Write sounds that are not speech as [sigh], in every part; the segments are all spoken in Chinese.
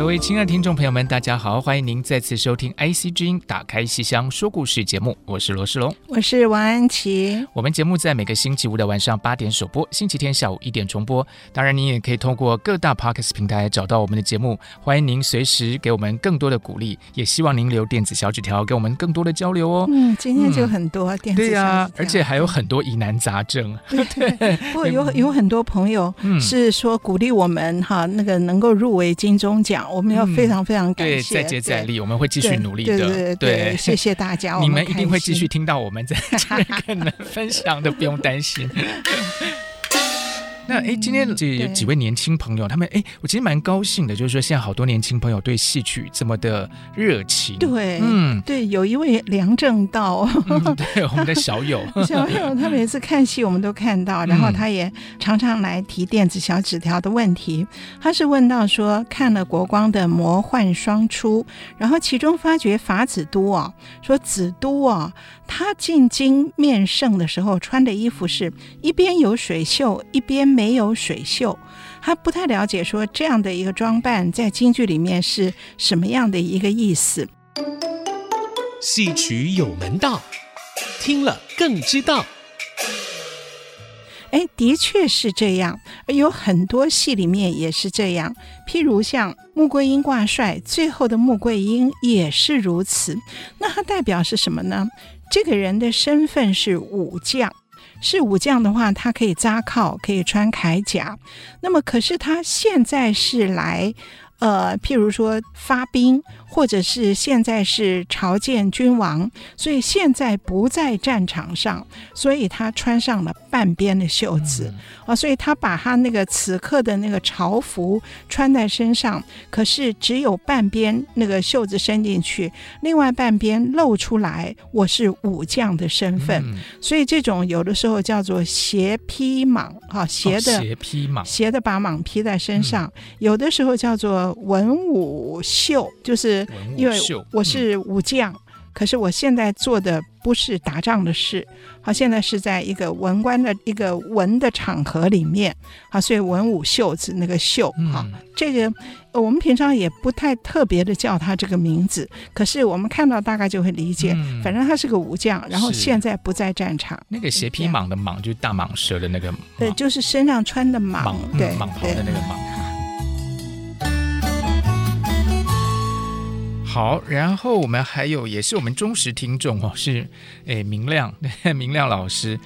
各位亲爱的听众朋友们，大家好，欢迎您再次收听 IC 之音打开西厢说故事节目，我是罗世龙，我是王安琪。我们节目在每个星期五的晚上八点首播，星期天下午一点重播。当然，您也可以通过各大 Podcast 平台找到我们的节目。欢迎您随时给我们更多的鼓励，也希望您留电子小纸条，给我们更多的交流哦。嗯，今天就很多电子小纸条。对呀、啊，而且还有很多疑难杂症。[laughs] 对，对不过有 [laughs] 有很多朋友是说鼓励我们哈，那个能够入围金钟奖。我们要非常非常感谢，对，再接再厉，我们会继续努力的。对谢谢大家，[laughs] 你们一定会继续听到我们在这可能分享的，不用担心。[laughs] 那哎，今天这有几位年轻朋友，他们哎，我其实蛮高兴的，就是说现在好多年轻朋友对戏曲这么的热情。对，嗯，对，有一位梁正道，嗯、对，我们的小友，[laughs] 小友，他每次看戏我们都看到，然后他也常常来提电子小纸条的问题。他是问到说，看了国光的《魔幻双出》，然后其中发觉法子都啊，说子都啊，他进京面圣的时候穿的衣服是一边有水袖，一边没有水袖，他不太了解说这样的一个装扮在京剧里面是什么样的一个意思。戏曲有门道，听了更知道。哎，的确是这样，而有很多戏里面也是这样。譬如像穆桂英挂帅，最后的穆桂英也是如此。那它代表是什么呢？这个人的身份是武将。是武将的话，他可以扎靠，可以穿铠甲。那么，可是他现在是来，呃，譬如说发兵。或者是现在是朝见君王，所以现在不在战场上，所以他穿上了半边的袖子。啊、嗯，所以他把他那个此刻的那个朝服穿在身上，可是只有半边那个袖子伸进去，另外半边露出来，我是武将的身份，嗯、所以这种有的时候叫做斜披蟒哈，斜的、哦、斜披蟒，斜的把蟒披在身上、嗯，有的时候叫做文武袖，就是。因为我是武将，嗯，可是我现在做的不是打仗的事，好，现在是在一个文官的一个文的场合里面，好，所以文武秀子那个秀，好，嗯，这个我们平常也不太特别的叫他这个名字，可是我们看到大概就会理解，嗯，反正他是个武将，然后现在不在战场。那个斜披蟒的蟒就是大蟒蛇的那个，对，就是身上穿的蟒，蟒对，蟒袍的那个蟒。好，然后我们还有也是我们忠实听众哦，是诶明亮，[laughs] 明亮老师，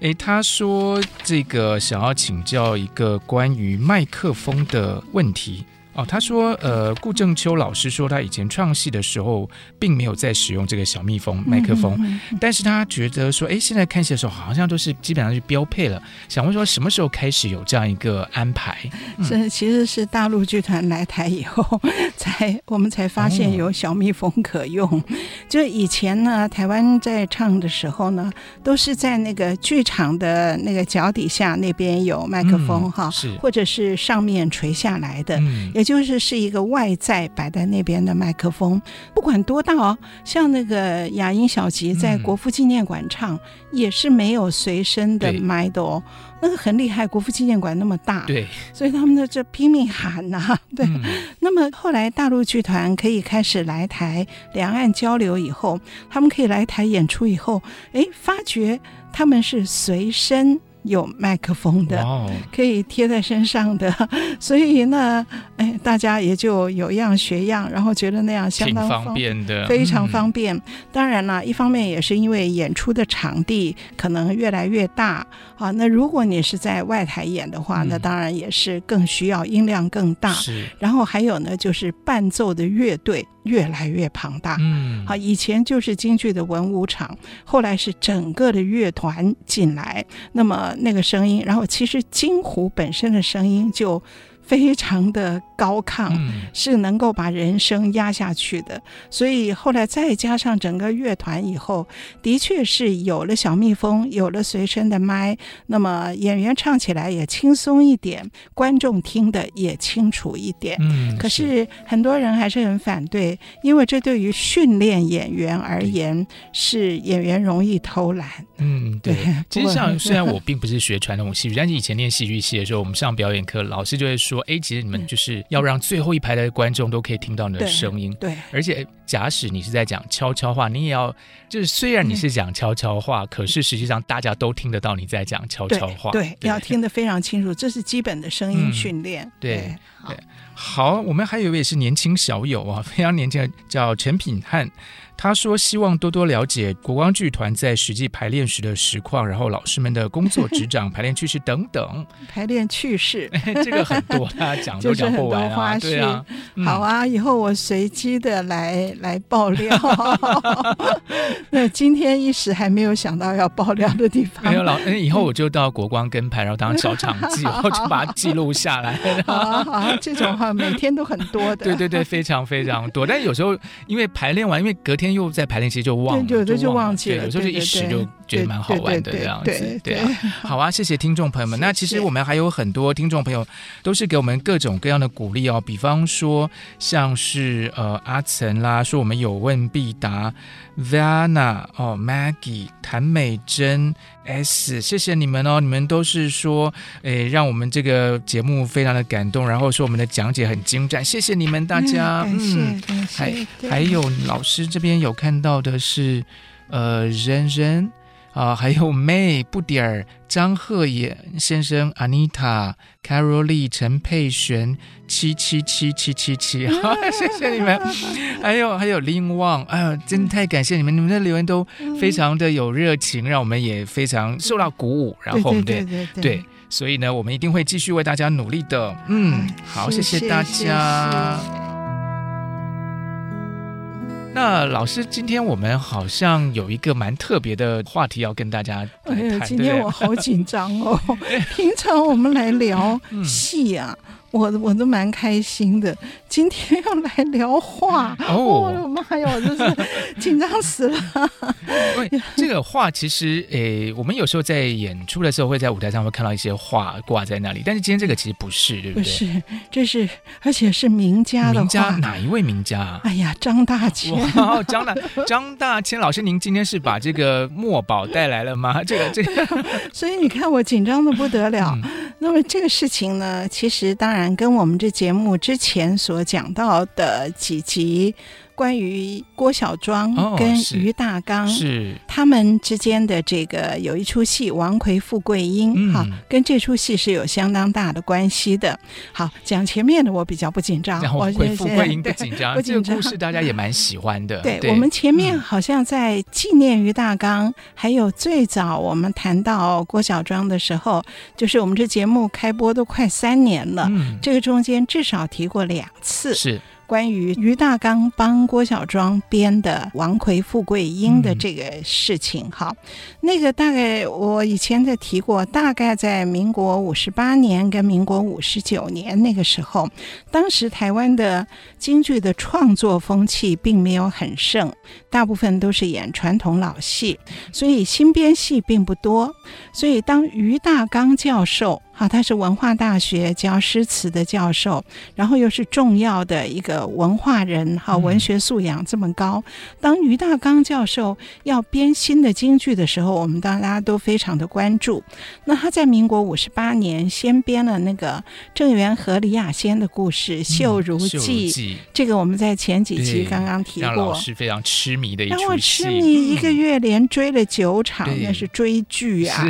诶他说这个想要请教一个关于麦克风的问题。哦，他说，呃，顾正秋老师说，他以前创戏的时候，并没有在使用这个小蜜蜂麦克风，嗯，但是他觉得说，哎，现在看戏的时候，好像都是基本上是标配了。想问说，什么时候开始有这样一个安排？是，嗯，其实是大陆剧团来台以后，才我们才发现有小蜜蜂可用。哦，就以前呢，台湾在唱的时候呢，都是在那个剧场的那个脚底下那边有麦克风哈，或者是上面垂下来的，嗯，也。就是是一个外在摆在那边的麦克风，不管多大哦，像那个雅音小吉在国父纪念馆唱，嗯、也是没有随身的麦的哦，那个很厉害。国父纪念馆那么大，对，所以他们在这拼命喊呐、啊，对、嗯。那么后来大陆剧团可以开始来台两岸交流以后，他们可以来台演出以后，哎，发觉他们是随身。有麦克风的，哦、可以贴在身上的，[laughs] 所以呢，哎，大家也就有样学样，然后觉得那样相当方便的，非常方便。嗯、当然了，一方面也是因为演出的场地可能越来越大啊。那如果你是在外台演的话，嗯、那当然也是更需要音量更大。是。然后还有呢，就是伴奏的乐队越来越庞大。嗯。好，以前就是京剧的文武场，后来是整个的乐团进来，那么那个声音，然后其实京胡本身的声音就。非常的高亢，是能够把人声压下去的。所以后来再加上整个乐团以后，的确是有了小蜜蜂，有了随身的麦，那么演员唱起来也轻松一点，观众听的也清楚一点。嗯，可是很多人还是很反对，因为这对于训练演员而言，是演员容易偷懒。嗯，对。其实像虽然我并不是学传统戏剧，但是以前练戏剧系的时候，我们上表演课，老师就会说。哎，其实你们就是要让最后一排的观众都可以听到你的声音。对，对，而且假使你是在讲悄悄话，你也要就是虽然你是讲悄悄话，嗯、可是实际上大家都听得到你在讲悄悄话。对，对，要听得非常清楚，这是基本的声音训练。嗯、对，对，好，我们还有一位是年轻小友啊，非常年轻的，叫陈品汉。他说：“希望多多了解国光剧团在实际排练时的实况，然后老师们的工作执掌、排练趣事等等。[laughs] 排练趣事，[laughs] 这个很多，他讲都讲不完啊。[laughs] 对啊，好啊，以后我随机的来来爆料。那今天一时还没有想到要爆料的地方。没有老，以后我就到国光跟排，然后当小场记，然后就把它记录下来。好啊，好啊，这种话每天都很多的。对对对，非常非常多。但有时候因为排练完，因为隔天。又在排练期就忘了，有的就忘记了，有时候就一时就觉得蛮好玩的这样子，对啊。好啊，谢谢听众朋友们。[laughs] 那其实我们还有很多听众朋友都是给我们各种各样的鼓励哦，比方说像是呃阿岑啦，说我们有问必答，Vanna 哦，Maggie 谭美珍 S，谢谢你们哦，你们都是说诶，让我们这个节目非常的感动，然后说我们的讲解很精湛，谢谢你们大家，嗯。还还有老师这边。有看到的是，呃，人人啊，还有 May 不点儿、张赫野先生、Anita、Carolee、陈佩璇、七七七七七七，好，[laughs] 谢谢你们。还有还有林旺，哎呦，真的太感谢你们，你们的留言都非常的有热情，让我们也非常受到鼓舞。然后我们对对对，对，所以呢，我们一定会继续为大家努力的。嗯，好，谢谢大家。那老师，今天我们好像有一个蛮特别的话题要跟大家来谈。哎，今天我好紧张哦！[laughs] 平常我们来聊戏啊。嗯我我都蛮开心的，今天要来聊画哦，我的妈呀，我真是紧张死了。[laughs] 这个画其实，诶，我们有时候在演出的时候会在舞台上会看到一些画挂在那里，但是今天这个其实不是，对不对？不是，这是而且是名家的。名家哪一位名家？哎呀，张大千。哇，张大张大千老师，您今天是把这个墨宝带来了吗？这个这个，[laughs] 所以你看我紧张的不得了。嗯、那么这个事情呢，其实当然。跟我们这节目之前所讲到的几集。关于郭小庄跟于大刚、哦、是他们之间的这个有一出戏《王魁富贵英》哈、嗯，跟这出戏是有相当大的关系的。好，讲前面的我比较不紧张，《王魁富贵英》不紧张，这个故事大家也蛮喜欢的。对，对我们前面好像在纪念于大刚、嗯，还有最早我们谈到郭小庄的时候，就是我们这节目开播都快三年了，嗯、这个中间至少提过两次。是。关于于大刚帮郭小庄编的《王魁富贵英》的这个事情，哈、嗯，那个大概我以前在提过，大概在民国五十八年跟民国五十九年那个时候，当时台湾的京剧的创作风气并没有很盛，大部分都是演传统老戏，所以新编戏并不多。所以当于大刚教授。好，他是文化大学教诗词的教授，然后又是重要的一个文化人，哈，文学素养这么高。当于大刚教授要编新的京剧的时候，我们大家都非常的关注。那他在民国五十八年先编了那个郑元和李亚仙的故事《秀如记》，这个我们在前几期刚刚提过，让老师非常痴迷的一出戏，让我痴迷一个月连追了九场，那是追剧啊。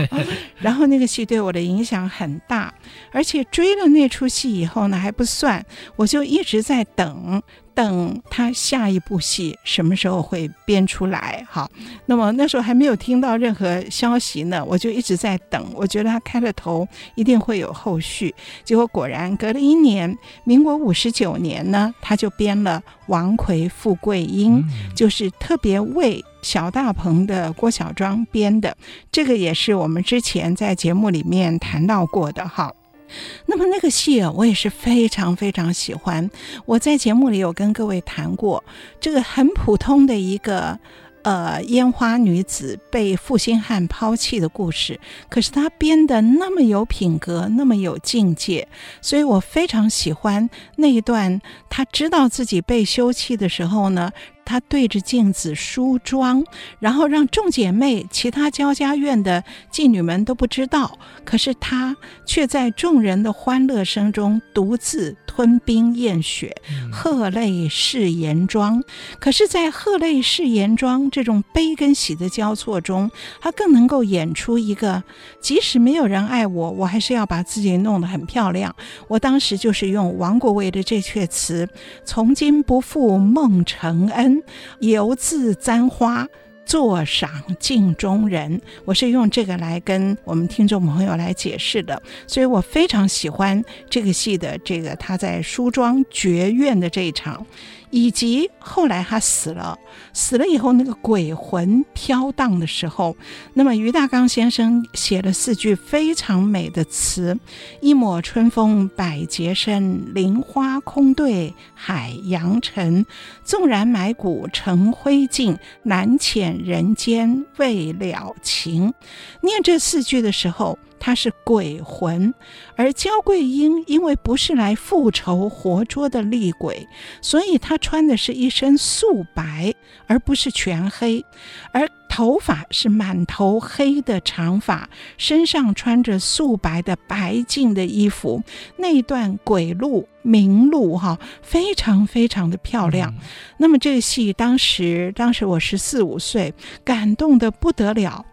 [laughs] 然后那个戏对我的影响很大，而且追了那出戏以后呢还不算，我就一直在等。等他下一部戏什么时候会编出来？好，那么那时候还没有听到任何消息呢，我就一直在等。我觉得他开了头，一定会有后续。结果果然隔了一年，民国五十九年呢，他就编了《王魁富贵英》，就是特别为小大鹏的郭小庄编的。这个也是我们之前在节目里面谈到过的哈。那么那个戏啊，我也是非常非常喜欢。我在节目里有跟各位谈过，这个很普通的一个呃烟花女子被负心汉抛弃的故事，可是她编得那么有品格，那么有境界，所以我非常喜欢那一段。她知道自己被休弃的时候呢，她对着镜子梳妆，然后让众姐妹、其他焦家院的妓女们都不知道。可是她却在众人的欢乐声中独自吞冰咽雪，鹤泪试颜妆。可是，在鹤泪试颜妆这种悲跟喜的交错中，她更能够演出一个，即使没有人爱我，我还是要把自己弄得很漂亮。我当时就是用王国维的这阙词：“从今不负梦承恩。”犹自簪花，坐赏镜中人。我是用这个来跟我们听众朋友来解释的，所以我非常喜欢这个戏的这个他在梳妆绝院的这一场。以及后来他死了，死了以后那个鬼魂飘荡的时候，那么于大刚先生写了四句非常美的词：“一抹春风百节生，菱花空对海洋尘。纵然埋骨成灰烬，难遣人间未了情。”念这四句的时候。他是鬼魂，而焦桂英因为不是来复仇活捉的厉鬼，所以她穿的是一身素白，而不是全黑，而头发是满头黑的长发，身上穿着素白的白净的衣服，那一段鬼路明路哈，非常非常的漂亮。嗯、那么这个戏当时，当时我十四五岁，感动得不得了。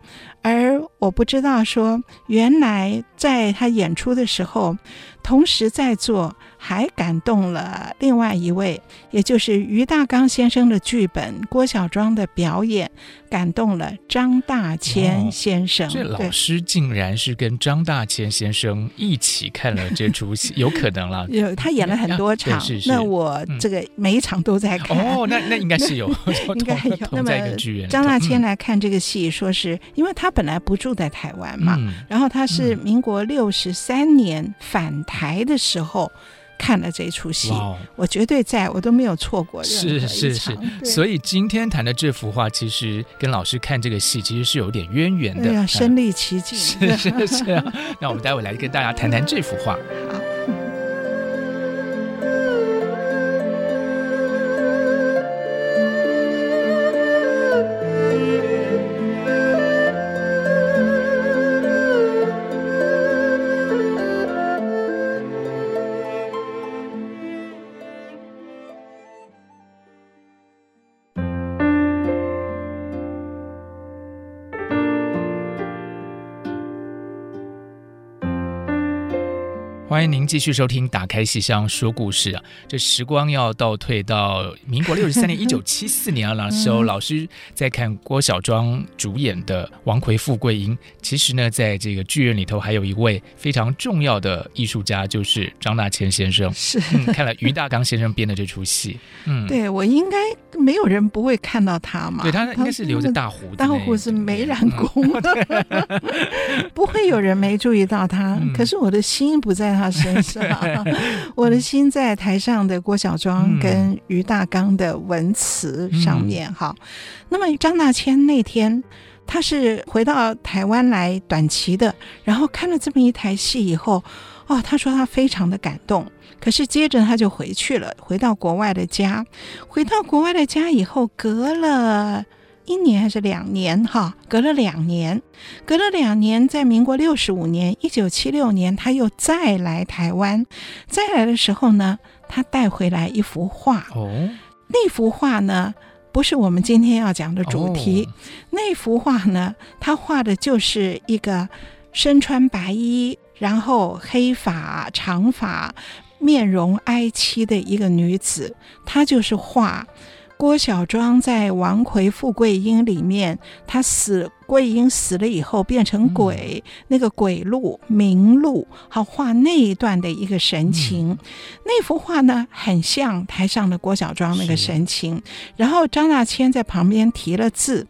而我不知道说，原来在他演出的时候，同时在做还感动了另外一位，也就是于大刚先生的剧本，郭小庄的表演。感动了张大千先生，这老师竟然是跟张大千先生一起看了这出戏，[laughs] 有可能了。有他演了很多场，那我这个每一场都在看。哦，那那应该是有，[laughs] 应该有。那么张大千来看这个戏，说是因为他本来不住在台湾嘛，然后他是民国六十三年返台的时候。看了这出戏我绝对在，我都没有错过。是是是，所以今天谈的这幅画，其实跟老师看这个戏，其实是有点渊源的。对啊，身临其境。是是是啊，那我们待会来跟大家谈谈这幅画。[laughs] 好。欢迎您继续收听《打开戏箱说故事》啊！这时光要倒退到民国六十三年，[laughs] 一九七四年啊，那时候老师在看郭小庄主演的《王魁富贵英》。其实呢，在这个剧院里头，还有一位非常重要的艺术家，就是张大千先生。是、嗯、看了于大刚先生编的这出戏，嗯，对我应该没有人不会看到他嘛？对他应该是留着大胡子，大胡子没染工，[laughs] 不会有人没注意到他。嗯、可是我的心不在他身上 [laughs] [laughs] 我的心在台上的郭小庄跟于大刚的文词上面。哈、嗯，那么张大千那天他是回到台湾来短期的，然后看了这么一台戏以后，哦，他说他非常的感动。可是接着他就回去了，回到国外的家。回到国外的家以后，隔了一年还是两年？哈，隔了两年，隔了两年，在民国六十五年，一九七六年，他又再来台湾。再来的时候呢，他带回来一幅画。哦，那幅画呢，不是我们今天要讲的主题。哦、那幅画呢，他画的就是一个身穿白衣，然后黑发长发。面容哀戚的一个女子，她就是画郭小庄在《王魁富贵英》里面，他死。桂英死了以后变成鬼，嗯、那个鬼路明路，好画那一段的一个神情。嗯、那幅画呢，很像台上的郭小庄那个神情。然后张大千在旁边提了字，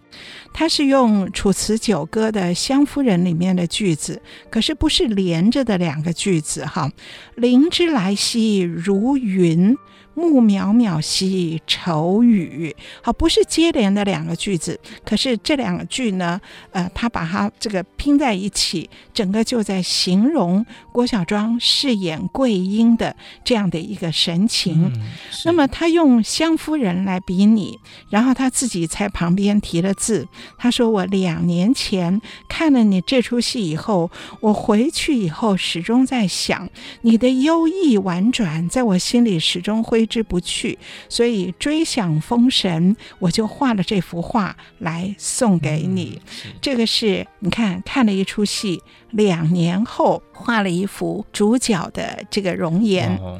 他是用《楚辞九歌》的《湘夫人》里面的句子，可是不是连着的两个句子哈。灵之来兮如云。暮渺渺兮愁雨，好，不是接连的两个句子，可是这两个句呢，呃，他把它这个拼在一起，整个就在形容郭小庄饰演桂英的这样的一个神情。嗯、那么他用湘夫人来比拟，然后他自己在旁边提了字，他说：“我两年前看了你这出戏以后，我回去以后始终在想你的幽意婉转，在我心里始终挥之不去，所以追想风神，我就画了这幅画来送给你。嗯、这个是你看看了一出戏，两年后画了一幅主角的这个容颜。哦、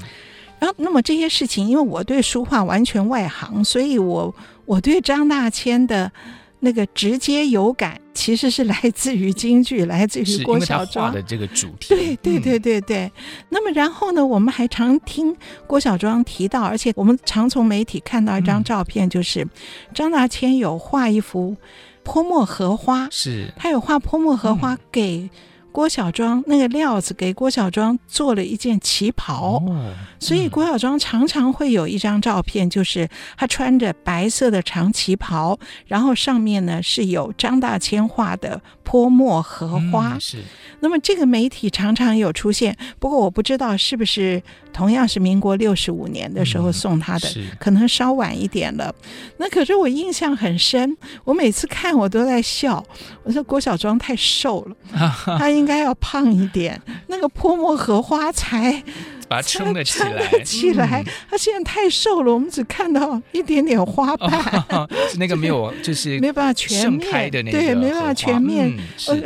然后，那么这些事情，因为我对书画完全外行，所以我我对张大千的。那个直接有感，其实是来自于京剧，来自于郭小庄的这个主题。对对对对对。嗯、那么然后呢，我们还常听郭小庄提到，而且我们常从媒体看到一张照片，就是张大千有画一幅泼墨荷花，是他有画泼墨荷花给。郭小庄那个料子给郭小庄做了一件旗袍，所以郭小庄常常会有一张照片，就是他穿着白色的长旗袍，然后上面呢是有张大千画的泼墨荷花。嗯、是，那么这个媒体常常有出现，不过我不知道是不是同样是民国六十五年的时候送他的，嗯、可能稍晚一点了。那可是我印象很深，我每次看我都在笑，我说郭小庄太瘦了，[laughs] 他应。应该要胖一点，那个泼墨荷花才把它撑得起来。起来，嗯、他现在太瘦了，我们只看到一点点花瓣，那个没有，就是 [laughs] 没办法全面的那个，对，没办法全面。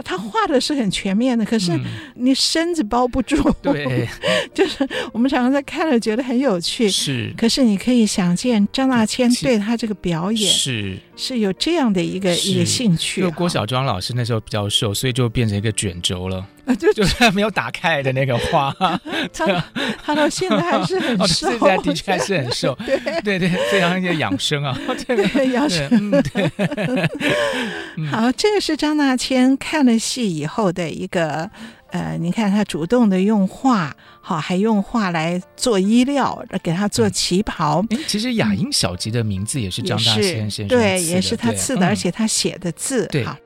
他画的是很全面的，可是你身子包不住。嗯、对，就是我们常常在看了觉得很有趣，是。可是你可以想见张大千对他这个表演是。是有这样的一个一个兴趣。就郭小庄老师那时候比较瘦，所以就变成一个卷轴了，就 [laughs] 就是没有打开的那个花。[laughs] 他他到现在还是很瘦，现在的确还是很瘦。[laughs] 对对对，非常一个养生啊，对养生。对，好，这个是张大千看了戏以后的一个。呃，你看他主动的用画，好，还用画来做衣料，给他做旗袍。哎、嗯，其实雅音小集的名字也是张大千先生对，也是他赐的，对而且他写的字。嗯、好，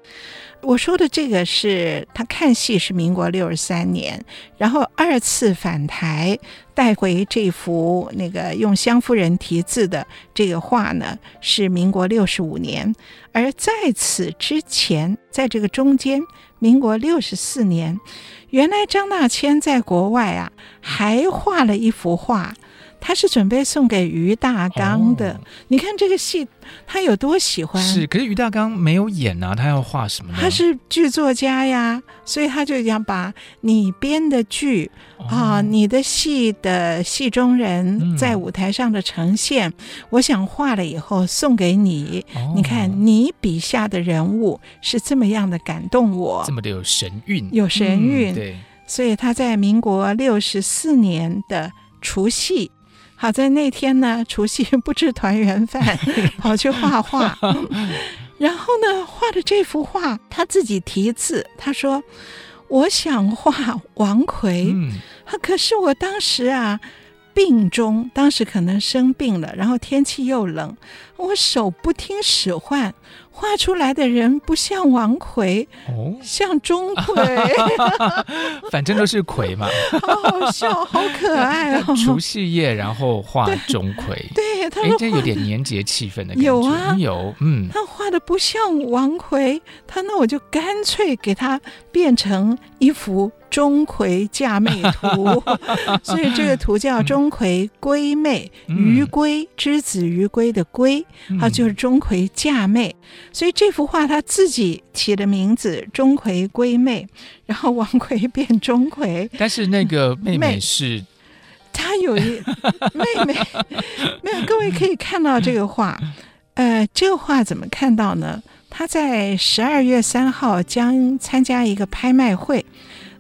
我说的这个是他看戏是民国六十三年，然后二次返台带回这幅那个用湘夫人题字的这个画呢，是民国六十五年，而在此之前，在这个中间。民国六十四年，原来张大千在国外啊，还画了一幅画，他是准备送给于大刚的。哦、你看这个戏，他有多喜欢？是，可是于大刚没有演啊，他要画什么呢？他是剧作家呀，所以他就想把你编的剧。啊，你的戏的戏中人在舞台上的呈现，嗯、我想画了以后送给你。哦、你看，你笔下的人物是这么样的感动我，这么的有神韵，有神韵。嗯、对，所以他在民国六十四年的除夕，好在那天呢，[laughs] 除夕不吃团圆饭，[laughs] 跑去画画。[laughs] 然后呢，画的这幅画，他自己题字，他说。我想画王奎，嗯，可是我当时啊，病中，当时可能生病了，然后天气又冷，我手不听使唤，画出来的人不像王奎，哦，像钟馗，[laughs] 反正都是馗嘛，好好笑，好可爱哦。[laughs] 除夕夜，然后画钟馗，对，他哎，这有点年节气氛的感觉，有啊，有，嗯，他画的不像王奎，他那我就干脆给他变成一幅。钟馗嫁妹图，[laughs] 所以这个图叫钟馗归妹，鱼归之子鱼归的归，它就是钟馗嫁妹。所以这幅画他自己起的名字钟馗归妹，[laughs] 然后王奎变钟馗。但是那个妹妹是，她有一 [laughs] 妹妹，没有，各位可以看到这个画，呃，这个画怎么看到呢？他在十二月三号将参加一个拍卖会。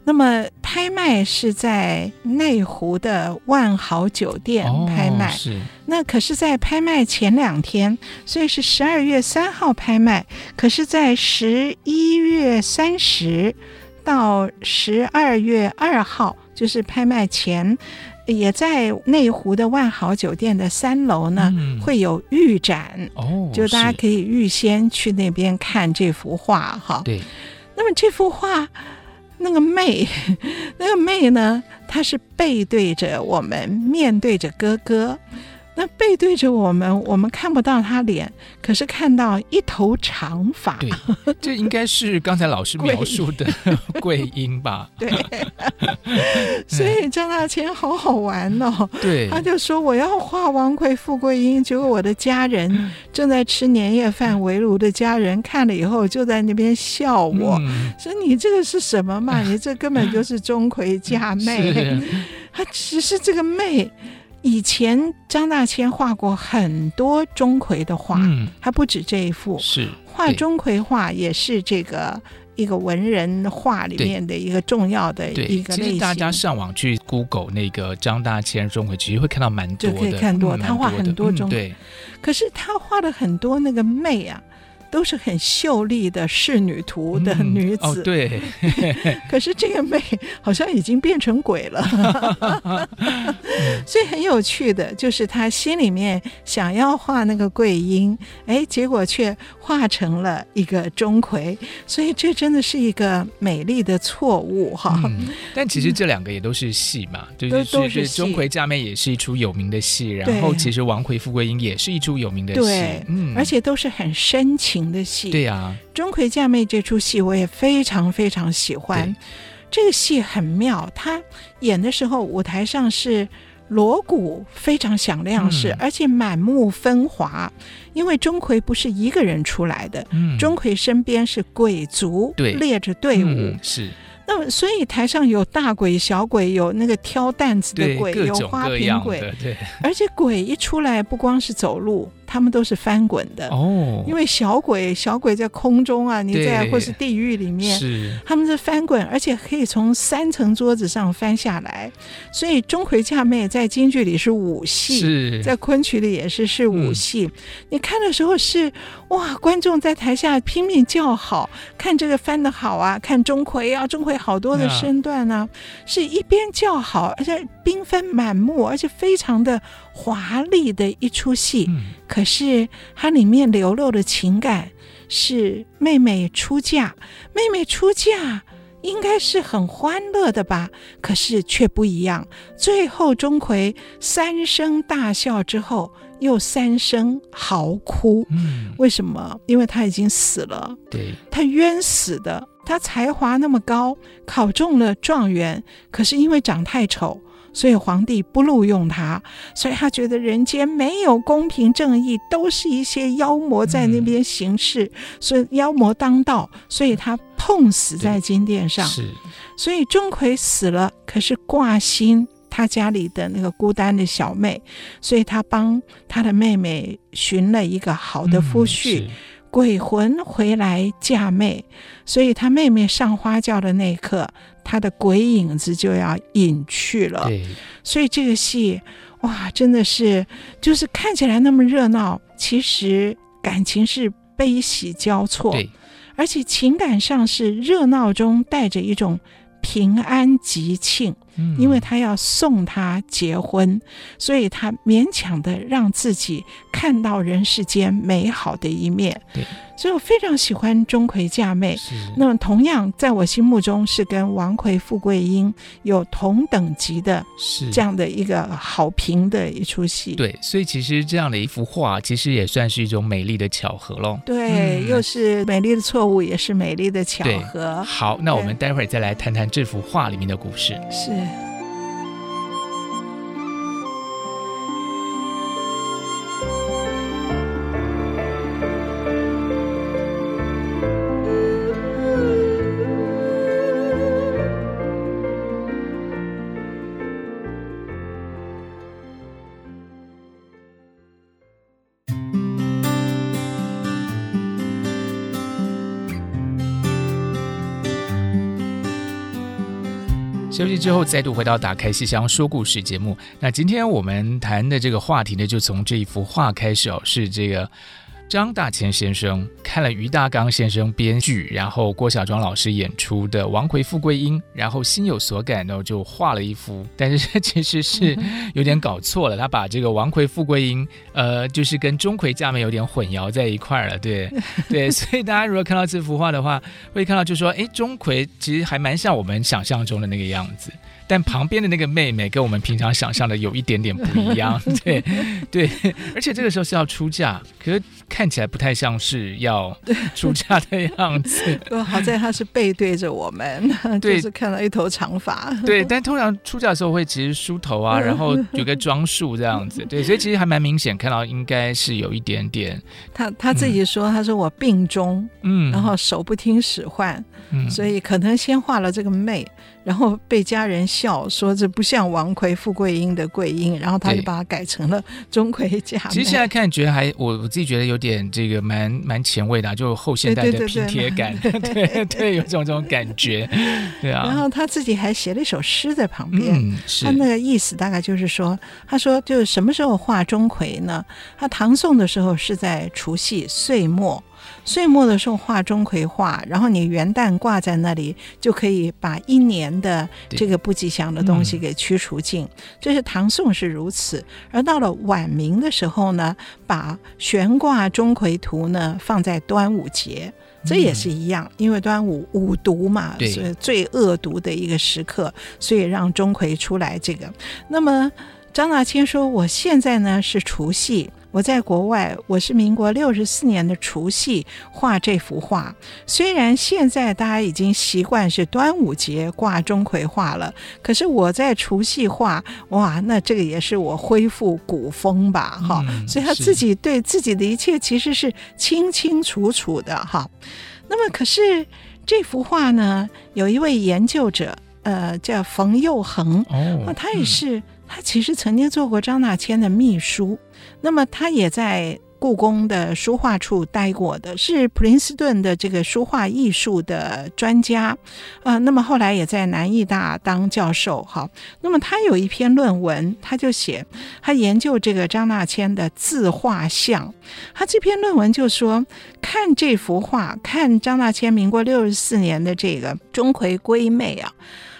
那么拍卖是在内湖的万豪酒店拍卖，哦、是。那可是，在拍卖前两天，所以是十二月三号拍卖。可是，在十一月三十到十二月二号，就是拍卖前，也在内湖的万豪酒店的三楼呢，嗯、会有预展。哦，就大家可以预先去那边看这幅画哈。对。那么这幅画。那个妹，[laughs] 那个妹呢？她是背对着我们，面对着哥哥。那背对着我们，我们看不到他脸，可是看到一头长发。对，这应该是刚才老师描述的 [laughs] 桂英吧？对。[laughs] 所以张大千好好玩哦。对。他就说我要画王奎富贵英，结果我的家人正在吃年夜饭，围炉的家人看了以后就在那边笑我，嗯、说你这个是什么嘛？你这根本就是钟馗嫁 [laughs] 妹。他只是这个妹。以前张大千画过很多钟馗的画，嗯，还不止这一幅。是画钟馗画也是这个一个文人画里面的一个重要的一个类型。其实大家上网去 Google 那个张大千钟馗，其实会看到蛮多的，就可以看多，嗯、他画很多钟。对，可是他画的很多那个妹啊。都是很秀丽的仕女图的女子，嗯哦、对。[laughs] 可是这个妹好像已经变成鬼了，[laughs] 所以很有趣的，就是他心里面想要画那个桂英，哎，结果却画成了一个钟馗，所以这真的是一个美丽的错误哈、嗯。但其实这两个也都是戏嘛，嗯、就是是钟馗嫁妹也是一出有名的戏，然后其实王奎富贵英也是一出有名的戏，对，嗯，而且都是很深情。的戏对呀、啊，钟馗嫁妹这出戏我也非常非常喜欢。这个戏很妙，他演的时候舞台上是锣鼓非常响亮，是、嗯、而且满目风华。因为钟馗不是一个人出来的，嗯、钟馗身边是鬼卒列着队伍，嗯、是。那么所以台上有大鬼、小鬼，有那个挑担子的鬼，有花瓶鬼，对，[laughs] 而且鬼一出来，不光是走路。他们都是翻滚的。哦，因为小鬼小鬼在空中啊，你在或是地狱里面，是。他们是翻滚，而且可以从三层桌子上翻下来。所以钟馗嫁妹在京剧里是武戏，在昆曲里也是是武戏。嗯、你看的时候是哇，观众在台下拼命叫好，看这个翻的好啊，看钟馗啊，钟馗好多的身段呢、啊，是一边叫好，而且缤纷满目，而且非常的。华丽的一出戏，嗯，可是它里面流露的情感是妹妹出嫁，妹妹出嫁应该是很欢乐的吧？可是却不一样。最后钟馗三声大笑之后，又三声嚎哭。嗯，为什么？因为他已经死了。对，他冤死的。他才华那么高，考中了状元，可是因为长太丑。所以皇帝不录用他，所以他觉得人间没有公平正义，都是一些妖魔在那边行事，嗯、所以妖魔当道，所以他碰死在金殿上。是，所以钟馗死了，可是挂心他家里的那个孤单的小妹，所以他帮他的妹妹寻了一个好的夫婿。嗯鬼魂回来嫁妹，所以他妹妹上花轿的那一刻，他的鬼影子就要隐去了。对，所以这个戏哇，真的是就是看起来那么热闹，其实感情是悲喜交错，而且情感上是热闹中带着一种平安吉庆。嗯，因为他要送她结婚，所以他勉强的让自己看到人世间美好的一面。对。所以我非常喜欢钟馗嫁妹。是。那么同样，在我心目中是跟王魁富贵英有同等级的，是这样的一个好评的一出戏。对，所以其实这样的一幅画，其实也算是一种美丽的巧合喽。对，嗯、又是美丽的错误，也是美丽的巧合。好，那我们待会儿再来谈谈这幅画里面的故事。是。休息之后，再度回到《打开西厢说故事》节目。那今天我们谈的这个话题呢，就从这一幅画开始哦，是这个。张大千先生看了于大刚先生编剧，然后郭小庄老师演出的《王魁富贵英》，然后心有所感，呢就画了一幅。但是其实是有点搞错了，他把这个王魁富贵英，呃，就是跟钟馗嫁妹有点混淆在一块了。对 [laughs] 对，所以大家如果看到这幅画的话，会看到就说，哎，钟馗其实还蛮像我们想象中的那个样子。但旁边的那个妹妹跟我们平常想象的有一点点不一样，[laughs] 对对，而且这个时候是要出嫁，可是看起来不太像是要出嫁的样子。好在她是背对着我们，[laughs] 就是看到一头长发。对，但通常出嫁的时候会其实梳头啊，[laughs] 然后有个装束这样子。对，所以其实还蛮明显看到应该是有一点点。她她自己说，他说我病中，嗯，然后手不听使唤，嗯，所以可能先画了这个妹。然后被家人笑说，这不像王魁富贵英的贵英，然后他就把它改成了钟馗嫁妹。其实现在看觉得还我我自己觉得有点这个蛮蛮前卫的，啊，就后现代的拼贴感，[laughs] 对对，有种这种感觉，[laughs] 对啊。然后他自己还写了一首诗在旁边，嗯，是他那个意思大概就是说，他说就是什么时候画钟馗呢？他唐宋的时候是在除夕岁末。岁末的时候画钟馗画，然后你元旦挂在那里，就可以把一年的这个不吉祥的东西给驱除尽。这是唐宋是如此，而到了晚明的时候呢，把悬挂钟馗图呢放在端午节，这也是一样，因为端午五毒嘛，是最恶毒的一个时刻，所以让钟馗出来这个。那么张大千说：“我现在呢是除夕。”我在国外，我是民国六十四年的除夕画这幅画。虽然现在大家已经习惯是端午节挂钟馗画了，可是我在除夕画，哇，那这个也是我恢复古风吧，哈、嗯。所以他自己对自己的一切其实是清清楚楚的，哈。那么，可是这幅画呢，有一位研究者，呃，叫冯幼恒，哦，他也是。他其实曾经做过张大千的秘书，那么他也在故宫的书画处待过的，是普林斯顿的这个书画艺术的专家，啊、呃，那么后来也在南艺大当教授。好，那么他有一篇论文，他就写他研究这个张大千的自画像，他这篇论文就说，看这幅画，看张大千民国六十四年的这个钟馗归妹啊，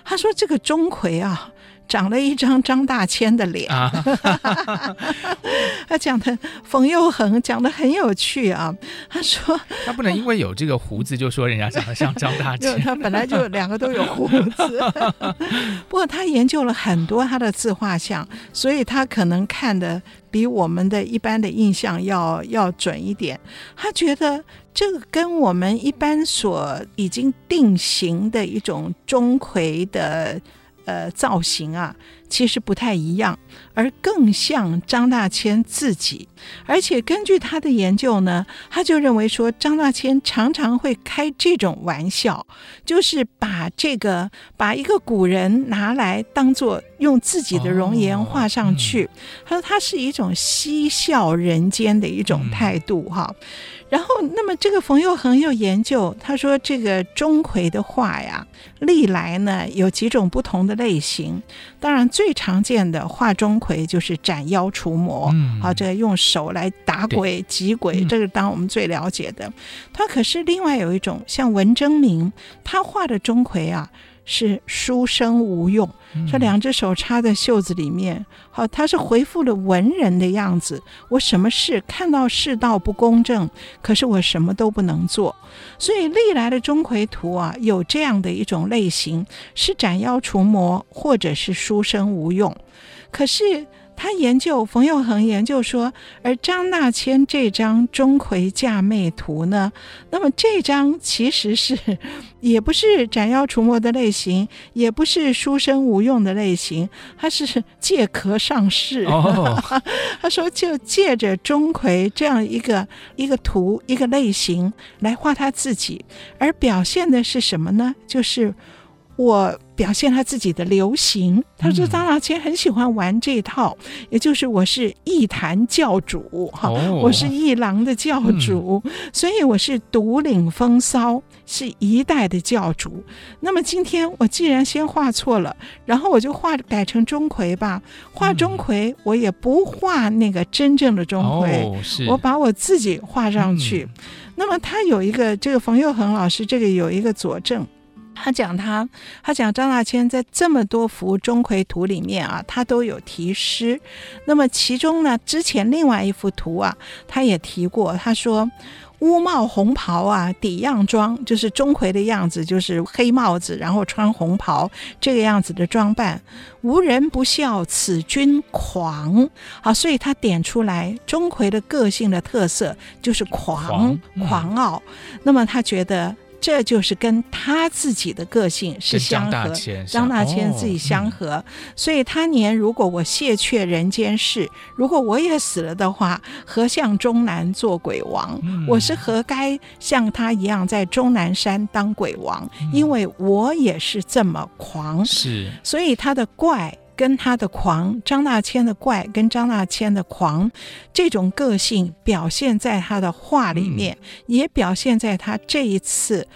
他说这个钟馗啊。长了一张张大千的脸，啊、[laughs] 他讲的冯又恒讲的很有趣啊。他说他不能因为有这个胡子就说人家长得像张大千，[laughs] 他本来就两个都有胡子。[laughs] 不过他研究了很多他的自画像，所以他可能看的比我们的一般的印象要要准一点。他觉得这个跟我们一般所已经定型的一种钟馗的。呃，造型啊，其实不太一样，而更像张大千自己。而且根据他的研究呢，他就认为说，张大千常常会开这种玩笑，就是把这个把一个古人拿来当做用自己的容颜画上去。哦嗯、他说他是一种嬉笑人间的一种态度哈。嗯然后，那么这个冯又恒又研究，他说这个钟馗的画呀，历来呢有几种不同的类型。当然，最常见的画钟馗就是斩妖除魔，嗯、啊，这个用手来打鬼、击鬼，这个当我们最了解的。他可是另外有一种，像文征明，他画的钟馗啊。是书生无用。说两只手插在袖子里面，好，他是回复了文人的样子。我什么事看到世道不公正，可是我什么都不能做。所以历来的钟馗图啊，有这样的一种类型，是斩妖除魔，或者是书生无用。可是。他研究冯又恒研究说，而张大千这张钟馗嫁妹图呢，那么这张其实是 [laughs] 也不是斩妖除魔的类型，也不是书生无用的类型，他是借壳上市。Oh. [laughs] 他说就借着钟馗这样一个一个图一个类型来画他自己，而表现的是什么呢？就是。我表现他自己的流行，他说张大千很喜欢玩这套，嗯、也就是我是艺坛教主哈，哦、我是艺廊的教主，嗯、所以我是独领风骚，是一代的教主。那么今天我既然先画错了，然后我就画改成钟馗吧，画钟馗我也不画那个真正的钟馗，哦、我把我自己画上去。嗯、那么他有一个这个冯又恒老师这个有一个佐证。他讲他，他讲张大千在这么多幅钟馗图里面啊，他都有题诗。那么其中呢，之前另外一幅图啊，他也提过。他说：“乌帽红袍啊，底样装，就是钟馗的样子，就是黑帽子，然后穿红袍这个样子的装扮。无人不笑此君狂。好，所以他点出来钟馗的个性的特色就是狂狂，傲。那么他觉得。这就是跟他自己的个性是相合，张大千，张大千自己相合，所以他年如果我谢却人间事，如果我也死了的话，何向终南做鬼王？嗯、我是何该像他一样在终南山当鬼王？嗯、因为我也是这么狂，是，所以他的怪。跟他的狂，张大千的怪跟张大千的狂，这种个性表现在他的画里面，嗯、也表现在他这一次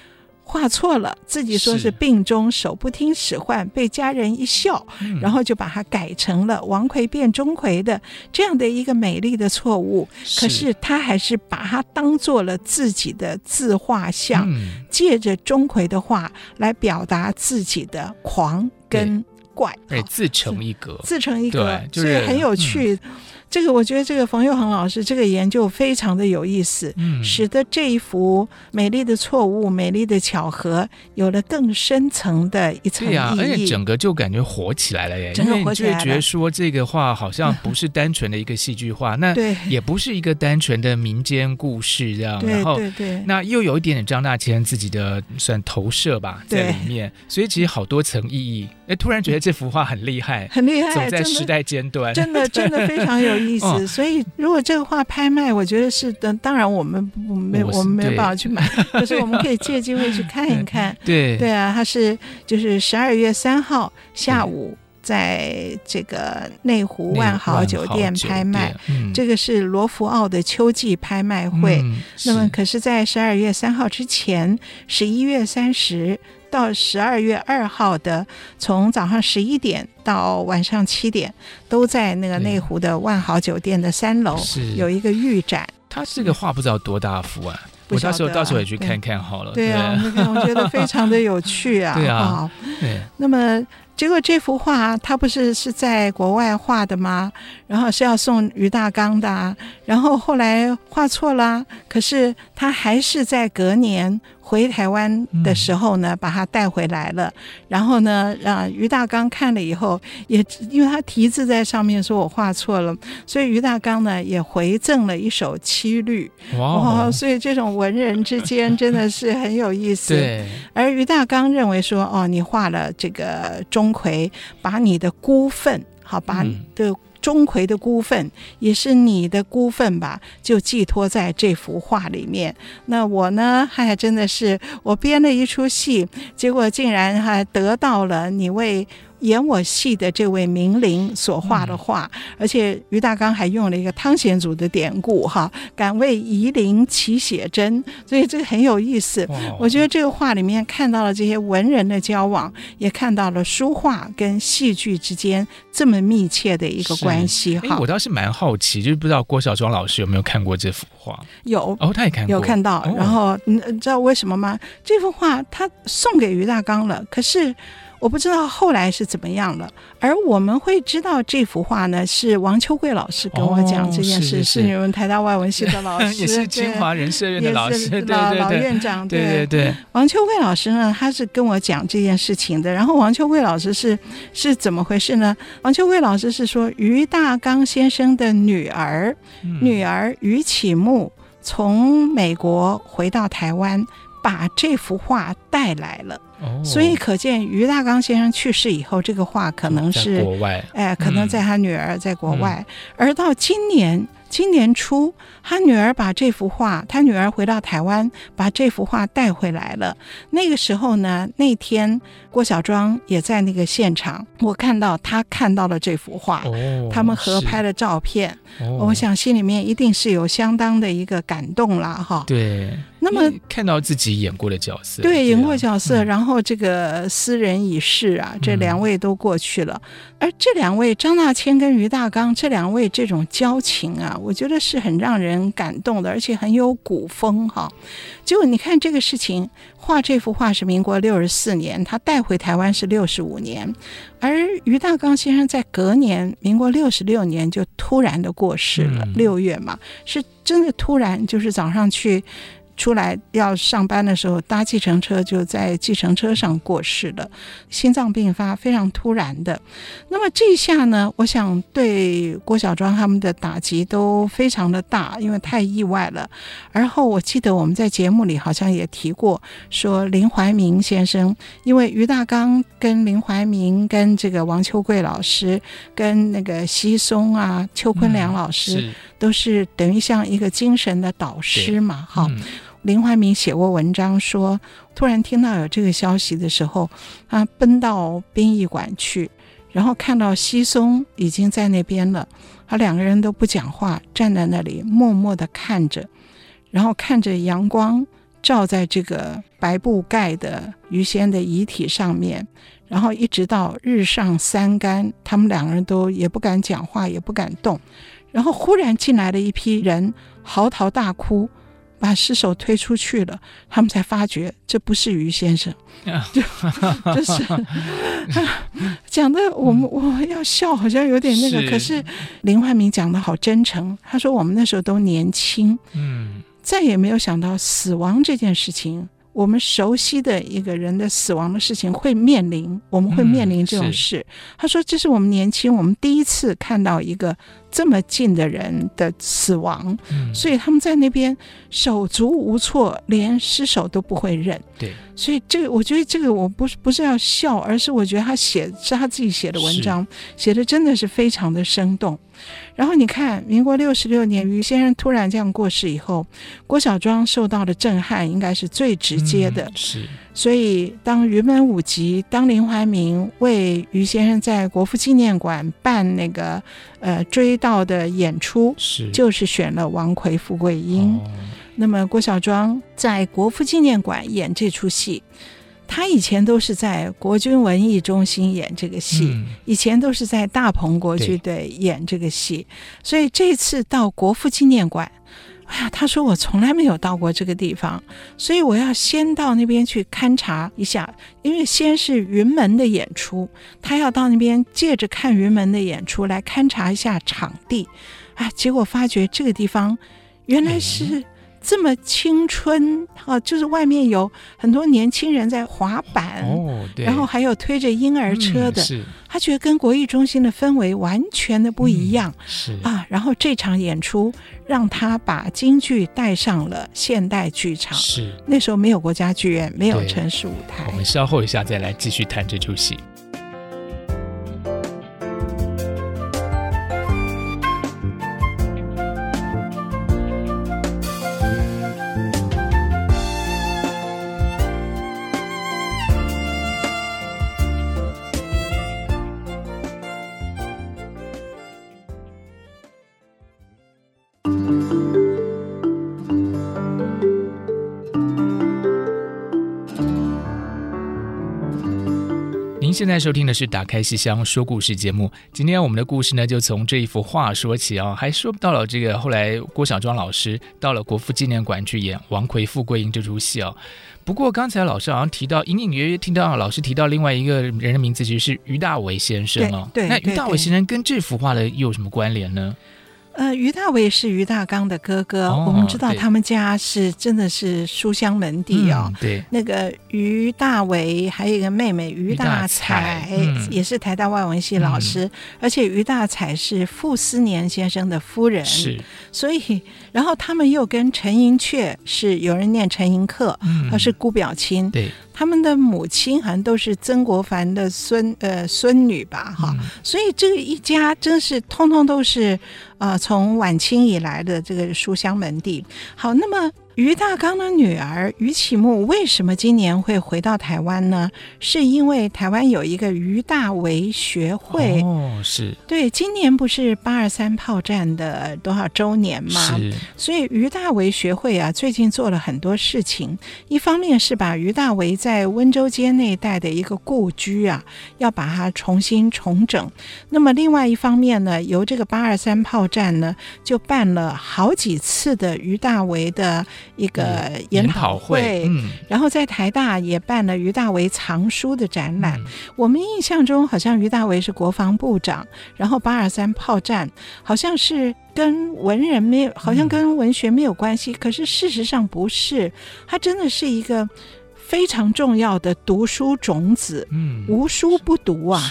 画错了，自己说是。病中手不听使唤，被家人一笑，嗯、然后就把它改成了王奎变钟馗的这样的一个美丽的错误。是。可是他还是把它当做了自己的自画像，嗯、借着钟馗的画来表达自己的狂跟。怪，哎，自成一格，自成一格，就是、很有趣。嗯这个我觉得这个冯又恒老师这个研究非常的有意思，嗯，使得这一幅美丽的错误、美丽的巧合有了更深层的一层意义。对啊，而且整个就感觉火起来了耶，整个火起来了。就觉得说这个画好像不是单纯的一个戏剧化，嗯、那对，也不是一个单纯的民间故事这样。对，然后对对，那又有一点点张大千自己的算投射吧在里面，所以其实好多层意义。哎，突然觉得这幅画很厉害，很厉害，走在时代尖端，真的真的，真的非常有意思。哦、所以，如果这个画拍卖，我觉得是的。当然，我们不没我，我们没有办法去买，[laughs] 可是我们可以借机会去看一看。[laughs] 对对啊，它是就是十二月三号下午，在这个内湖万豪酒店拍卖。嗯、这个是罗浮奥的秋季拍卖会。嗯、那么，可是在十二月三号之前，十一月三十。到十二月二号的，从早上十一点到晚上七点，都在那个内湖的万豪酒店的三楼有一个预展。它这个画不知道多大幅啊，我到时候到时候也去看看好了。对啊，那个我觉得非常的有趣啊。[laughs] 对啊，对。那么。结果这幅画他不是是在国外画的吗？然后是要送于大刚的啊，然后后来画错了，可是他还是在隔年回台湾的时候呢，把它带回来了。然后呢，让于大刚看了以后，也因为他题字在上面说我画错了，所以于大刚呢也回赠了一首七律。哇！所以这种文人之间真的是很有意思。[laughs] 对。而于大刚认为说，哦，你画了这个中。钟馗把你的孤愤，好，把的钟馗的孤愤，也是你的孤愤吧，就寄托在这幅画里面。那我呢，还真的是我编了一出戏，结果竟然还得到了你为演我戏的这位名伶所画的画，嗯、而且于大刚还用了一个汤显祖的典故哈，敢为夷陵起写真，所以这个很有意思。我觉得这个画里面看到了这些文人的交往，也看到了书画跟戏剧之间这么密切的一个关系哈。我倒是蛮好奇，就是不知道郭小庄老师有没有看过这幅画？有哦，他也看过，有看到。哦、然后你知道为什么吗？这幅画他送给于大刚了，可是。我不知道后来是怎么样了，而我们会知道这幅画呢，是王秋桂老师跟我讲这件事，哦、是，你们台大外文系的 [laughs] 老师，也是清华人社院的老师，[laughs] 对老对对对老院长，对对对。王秋桂老师呢，他是跟我讲这件事情的。然后王秋桂老师是是怎么回事呢？王秋桂老师是说，于大刚先生的女儿，嗯、女儿于启木从美国回到台湾，把这幅画带来了。所以可见，于大刚先生去世以后，这个画可能是国外，哎，可能在他女儿在国外，嗯、而到今年。今年初，他女儿把这幅画，他女儿回到台湾，把这幅画带回来了。那个时候呢，那天郭小庄也在那个现场，我看到他看到了这幅画，哦、他们合拍的照片。哦、我想心里面一定是有相当的一个感动了哈。对，那么看到自己演过的角色，对，演过角色，嗯、然后这个斯人已逝啊，这两位都过去了，嗯、而这两位张大千跟于大刚这两位这种交情啊。我觉得是很让人感动的，而且很有古风哈。结果你看这个事情，画这幅画是民国六十四年，他带回台湾是六十五年，而于大刚先生在隔年，民国六十六年就突然的过世了，六月嘛，是真的突然，就是早上去。出来要上班的时候，搭计程车就在计程车上过世了，心脏病发，非常突然的。那么这一下呢，我想对郭小庄他们的打击都非常的大，因为太意外了。而后我记得我们在节目里好像也提过，说林怀民先生，因为于大刚跟林怀民跟这个王秋桂老师跟那个奚松啊、邱坤良老师，嗯、都是等于像一个精神的导师嘛，哈。林怀民写过文章说，突然听到有这个消息的时候，他奔到殡仪馆去，然后看到奚松已经在那边了，他两个人都不讲话，站在那里默默地看着，然后看着阳光照在这个白布盖的俞先的遗体上面，然后一直到日上三竿，他们两个人都也不敢讲话，也不敢动，然后忽然进来了一批人，嚎啕大哭。把尸首推出去了，他们才发觉这不是于先生，就就是 [laughs] 讲的我们我要笑，好像有点那个。是可是林焕明讲的好真诚，他说我们那时候都年轻，嗯，再也没有想到死亡这件事情。我们熟悉的一个人的死亡的事情会面临，我们会面临这种事。嗯、他说：“这是我们年轻，我们第一次看到一个这么近的人的死亡，嗯、所以他们在那边手足无措，连尸首都不会认。”对，所以这个我觉得这个我不是不是要笑，而是我觉得他写是他自己写的文章，写的真的是非常的生动。然后你看，民国六十六年，于先生突然这样过世以后，郭小庄受到的震撼应该是最直接的。嗯、是，所以当云门舞集，当林怀民为于先生在国父纪念馆办那个呃追悼的演出，是，就是选了王奎、富贵英。哦、那么郭小庄在国父纪念馆演这出戏。他以前都是在国军文艺中心演这个戏，嗯、以前都是在大鹏国剧队演这个戏，所以这次到国父纪念馆，哎呀，他说我从来没有到过这个地方，所以我要先到那边去勘察一下，因为先是云门的演出，他要到那边借着看云门的演出来勘察一下场地，啊，结果发觉这个地方原来是、嗯。这么青春啊，就是外面有很多年轻人在滑板，哦、然后还有推着婴儿车的，嗯、他觉得跟国艺中心的氛围完全的不一样，嗯、是啊。然后这场演出让他把京剧带上了现代剧场，是那时候没有国家剧院，没有城市舞台。我们稍后一下再来继续谈这出戏。现在收听的是《打开西厢说故事》节目。今天我们的故事呢，就从这一幅画说起啊、哦，还说到了这个后来郭小庄老师到了国父纪念馆去演王魁富贵英这出戏哦。不过刚才老师好像提到，隐隐约约听到老师提到另外一个人的名字，其实是于大为先生哦。对，对，那于大为先生跟这幅画的又有什么关联呢？呃，于大为是于大刚的哥哥，哦、我们知道他们家是真的是书香门第哦。嗯、对，那个于大为还有一个妹妹于大彩，嗯、也是台大外文系老师，嗯、而且于大彩是傅斯年先生的夫人。是，所以然后他们又跟陈寅恪是有人念陈寅恪，他、嗯、是姑表亲。对。他们的母亲好像都是曾国藩的孙呃孙女吧，哈、嗯，所以这个一家真是通通都是呃从晚清以来的这个书香门第。好，那么。俞大刚的女儿于启木为什么今年会回到台湾呢？是因为台湾有一个于大为学会哦，是对，今年不是八二三炮战的多少周年吗？是，所以于大为学会啊，最近做了很多事情。一方面是把于大为在温州街那一带的一个故居啊，要把它重新重整。那么另外一方面呢，由这个八二三炮战呢，就办了好几次的于大为的。一个研讨会，嗯、然后在台大也办了于大为藏书的展览。嗯、我们印象中好像于大为是国防部长，然后八二三炮战好像是跟文人没有，好像跟文学没有关系。嗯、可是事实上不是，他真的是一个。非常重要的读书种子，嗯，无书不读啊，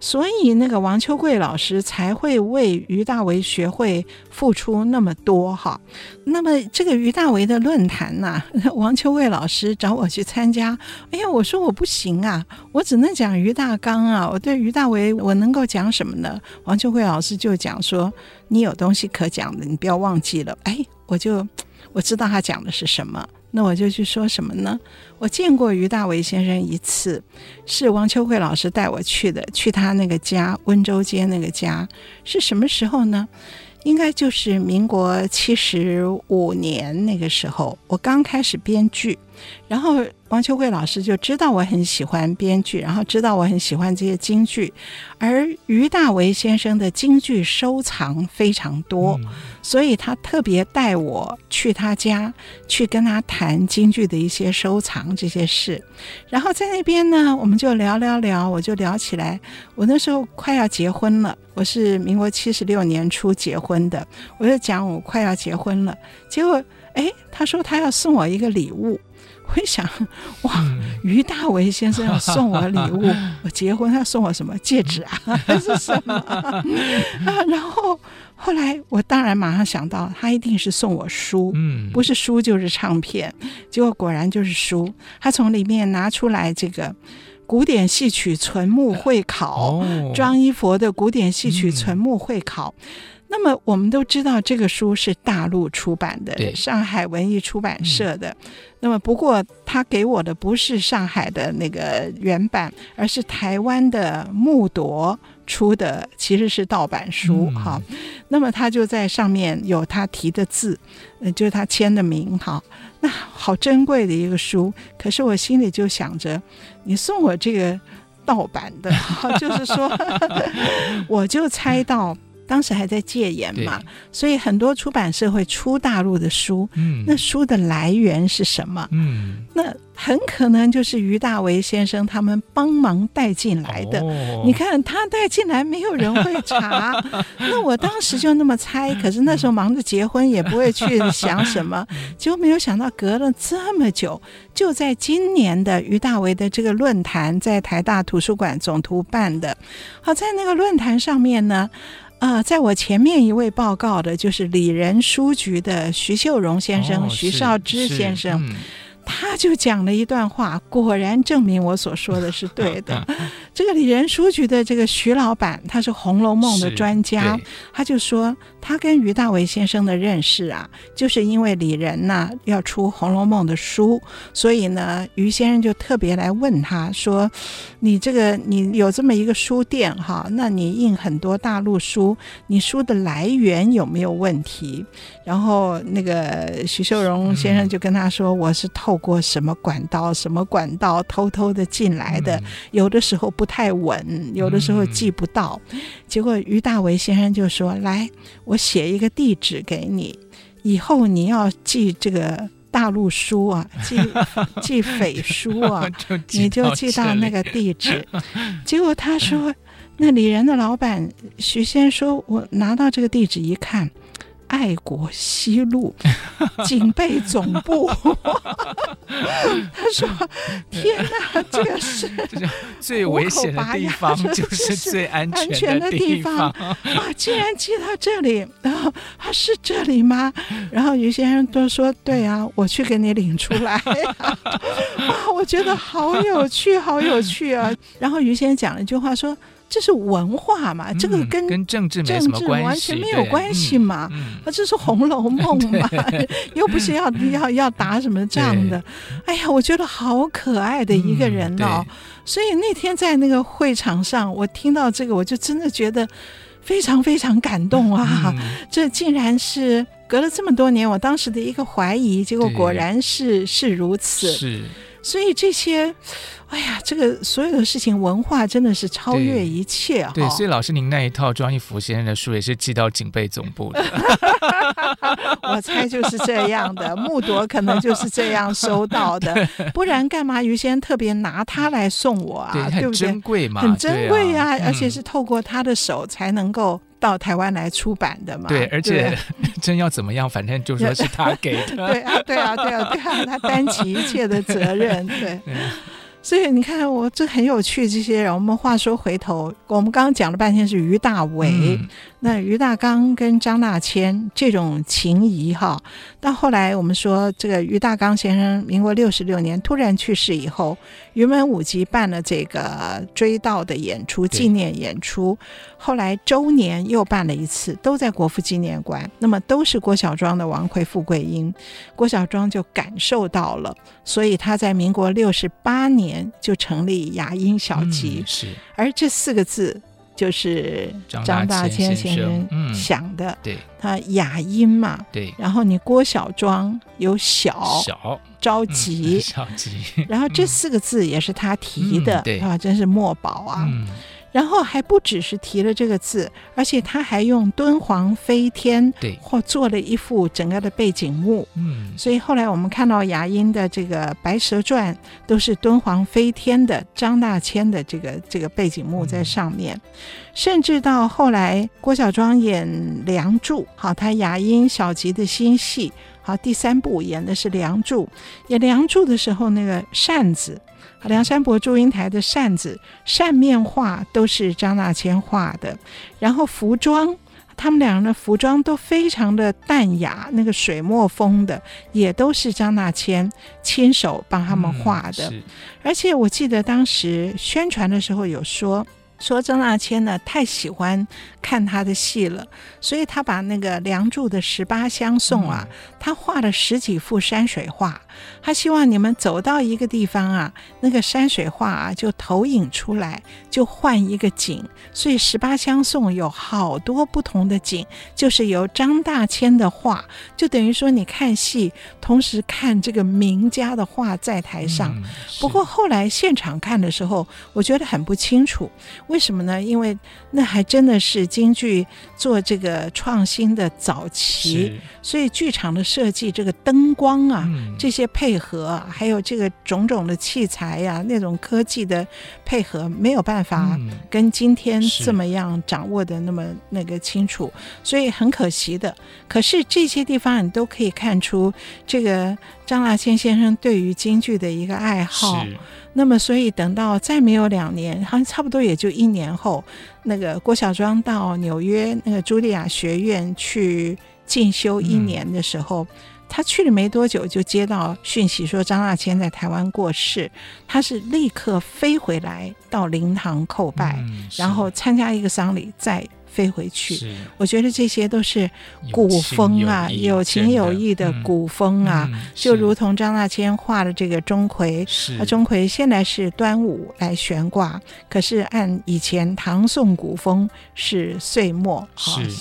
所以那个王秋桂老师才会为于大为学会付出那么多哈。那么这个于大为的论坛呐，[laughs] 王秋桂老师找我去参加，哎呀，我说我不行啊，我只能讲于大刚啊，我对于大为我能够讲什么呢？王秋桂老师就讲说，你有东西可讲的，你不要忘记了。哎，我就我知道他讲的是什么。那我就去说什么呢？我见过于大为先生一次，是王秋桂老师带我去的，去他那个家，温州街那个家，是什么时候呢？应该就是民国七十五年那个时候，我刚开始编剧，然后。王秋桂老师就知道我很喜欢编剧，然后知道我很喜欢这些京剧，而于大为先生的京剧收藏非常多，嗯、所以他特别带我去他家，去跟他谈京剧的一些收藏这些事。然后在那边呢，我们就聊聊聊，我就聊起来，我那时候快要结婚了，我是民国七十六年初结婚的，我就讲我快要结婚了，结果哎，他说他要送我一个礼物。我一想，[laughs] 哇，于大为先生要送我礼物，我 [laughs] 结婚他要送我什么戒指啊，[laughs] 还是什么啊？然后后来我当然马上想到，他一定是送我书，嗯，不是书就是唱片。结果果然就是书，他从里面拿出来这个古典戏曲存目会考，庄一佛的古典戏曲存目会考。那么我们都知道，这个书是大陆出版的，对上海文艺出版社的。嗯、那么不过他给我的不是上海的那个原版，而是台湾的木铎出的，其实是盗版书。哈、嗯，那么他就在上面有他提的字，呃，就是他签的名。哈，那好珍贵的一个书。可是我心里就想着，你送我这个盗版的，就是说，[laughs] 我就猜到。当时还在戒严嘛，所以很多出版社会出大陆的书，嗯，那书的来源是什么？嗯，那很可能就是于大为先生他们帮忙带进来的。哦、你看他带进来，没有人会查。[laughs] 那我当时就那么猜，可是那时候忙着结婚，也不会去想什么，结果没有想到隔了这么久，就在今年的于大为的这个论坛，在台大图书馆总图办的。好，在那个论坛上面呢。啊、呃，在我前面一位报告的就是里仁书局的徐秀荣先生，哦、徐少之先生。他就讲了一段话，果然证明我所说的是对的。[laughs] 这个李仁书局的这个徐老板，他是《红楼梦》的专家，他就说他跟于大为先生的认识啊，就是因为李仁呐要出《红楼梦》的书，所以呢，于先生就特别来问他说：“你这个你有这么一个书店哈，那你印很多大陆书，你书的来源有没有问题？”然后那个徐秀荣先生就跟他说：“我是透过什么管道，什么管道偷偷的进来的，有的时候不太稳，有的时候寄不到。嗯、结果于大为先生就说：“来，我写一个地址给你，以后你要寄这个大陆书啊，寄 [laughs] 寄匪书啊，[laughs] 就你就寄到那个地址。” [laughs] 结果他说，那里人的老板徐先生说：“我拿到这个地址一看。”爱国西路 [laughs] 警备总部，[laughs] 他说：“天哪，这个是最危险的地方，就是最安全的地方啊！竟然寄到这里，然后啊，是这里吗？然后于先生都说：对啊，我去给你领出来。[laughs] 哇，我觉得好有趣，好有趣啊！然后于先生讲了一句话说。”这是文化嘛？这个跟跟政治没什么关系，完全没有关系嘛？啊，这是《红楼梦》嘛？[laughs] [laughs] 又不是要 [laughs] 要要打什么仗的。哎呀，我觉得好可爱的一个人哦。所以那天在那个会场上，我听到这个，我就真的觉得非常非常感动啊！这竟然是隔了这么多年，我当时的一个怀疑，结果果然是是如此。是。所以这些，哎呀，这个所有的事情，文化真的是超越一切啊！对，所以老师您那一套庄一福先生的书也是寄到警备总部的，[laughs] 我猜就是这样的，木铎可能就是这样收到的，[laughs] 不然干嘛于先生特别拿它来送我啊？对，很珍贵嘛，很珍贵呀，而且是透过他的手才能够。到台湾来出版的嘛？对，而且 [laughs] 真要怎么样，反正就说是他给的。[laughs] 对啊，对啊，对啊，对啊，他担起一切的责任。对。[laughs] 所以你看，我这很有趣。这些人，我们话说回头，我们刚刚讲了半天是于大为，嗯、那于大刚跟张大千这种情谊哈。到后来我们说，这个于大刚先生民国六十六年突然去世以后，云门舞集办了这个追悼的演出，纪念演出。后来周年又办了一次，都在国父纪念馆。那么都是郭小庄的王魁富贵英，郭小庄就感受到了，所以他在民国六十八年。就成立雅音小集，嗯、是，而这四个字就是张大千先生想的，嗯、对，他雅音嘛，对，然后你郭小庄有小小着急，着急，[laughs] 然后这四个字也是他提的，嗯、对。啊，真是墨宝啊。嗯然后还不只是提了这个字，而且他还用敦煌飞天对，或做了一幅整个的背景幕。嗯，所以后来我们看到牙音的这个《白蛇传》都是敦煌飞天的张大千的这个这个背景幕在上面，嗯、甚至到后来郭小庄演《梁祝》，好，他雅音小吉的新戏，好，第三部演的是《梁祝》，演《梁祝》的时候那个扇子。梁山伯祝英台的扇子扇面画都是张大千画的，然后服装，他们两人的服装都非常的淡雅，那个水墨风的也都是张大千亲手帮他们画的。嗯、而且我记得当时宣传的时候有说。说张大千呢太喜欢看他的戏了，所以他把那个《梁祝》的十八相送啊，他画了十几幅山水画。他希望你们走到一个地方啊，那个山水画啊就投影出来，就换一个景。所以十八相送有好多不同的景，就是由张大千的画，就等于说你看戏，同时看这个名家的画在台上。不过后来现场看的时候，我觉得很不清楚。为什么呢？因为那还真的是京剧做这个创新的早期，所以剧场的设计，这个灯光啊，嗯、这些配合，还有这个种种的器材呀、啊，那种科技的配合，没有办法跟今天这么样掌握的那么那个清楚，是所以很可惜的。可是这些地方你都可以看出，这个张大千先生对于京剧的一个爱好。那么，所以等到再没有两年，好像差不多也就一年后，那个郭小庄到纽约那个茱莉亚学院去进修一年的时候，嗯、他去了没多久，就接到讯息说张大千在台湾过世，他是立刻飞回来到灵堂叩拜，嗯、然后参加一个丧礼，再飞回去。我觉得这些都是古风啊，有情有义的。古风啊，就如同张大千画的这个钟馗，钟馗现在是端午来悬挂，可是按以前唐宋古风是岁末，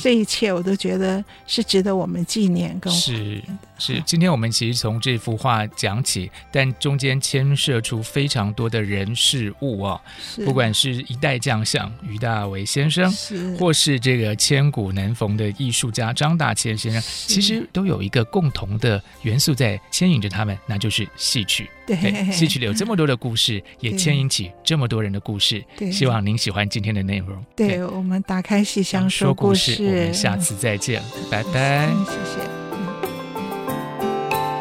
这一切我都觉得是值得我们纪念跟是。是，今天我们其实从这幅画讲起，但中间牵涉出非常多的人事物哦，不管是一代将相于大为先生，是或是这个千古难逢的艺术家张大千先生，其实都有一个共同的元素在牵引着他们，那就是戏曲。对，戏曲里有这么多的故事，也牵引起这么多人的故事。对，希望您喜欢今天的内容。对，对我们打开戏箱说故事，我们下次再见，拜拜。谢谢。